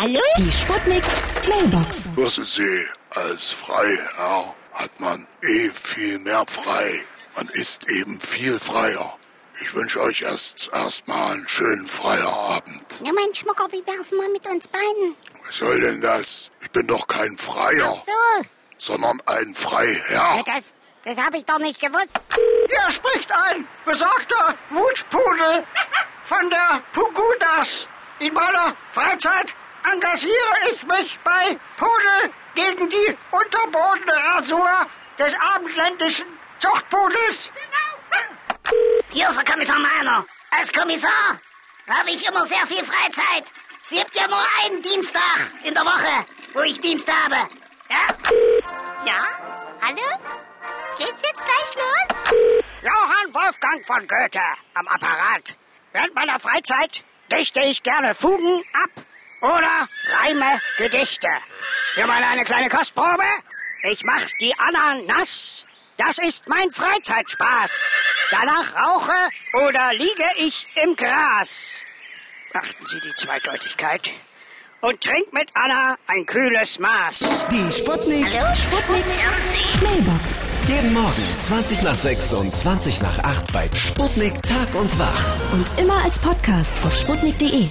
Hallo? Die Sputnik Mailbox. Wissen Sie, als Freiherr hat man eh viel mehr frei. Man ist eben viel freier. Ich wünsche euch erst erstmal einen schönen Feierabend. Ja, mein Schmucker, wie wär's mal mit uns beiden? Was soll denn das? Ich bin doch kein Freier, Ach so, sondern ein ja, Freiherr. das, das habe ich doch nicht gewusst. Hier spricht ein besorgter Wutpudel von der Pugudas. In meiner Freizeit engagiere ich mich bei Pudel gegen die unterbodene Rasur des abendländischen Zuchtpudels. Hier ist der Kommissar Meiner. Als Kommissar habe ich immer sehr viel Freizeit. Es gibt ja nur einen Dienstag in der Woche, wo ich Dienst habe. Ja? Ja? Hallo? Geht's jetzt gleich los? Johann Wolfgang von Goethe am Apparat. Während meiner Freizeit dichte ich gerne Fugen ab oder reime Gedichte. Hier mal eine kleine Kostprobe. Ich mach die Ananas. Das ist mein Freizeitspaß. Danach rauche oder liege ich im Gras. Achten Sie die Zweideutigkeit. Und trink mit Anna ein kühles Maß. Die Sputnik. Sputnik Mailbox. Jeden Morgen 20 nach 6 und 20 nach 8 bei Sputnik Tag und Wach. Und immer als Podcast auf sputnik.de.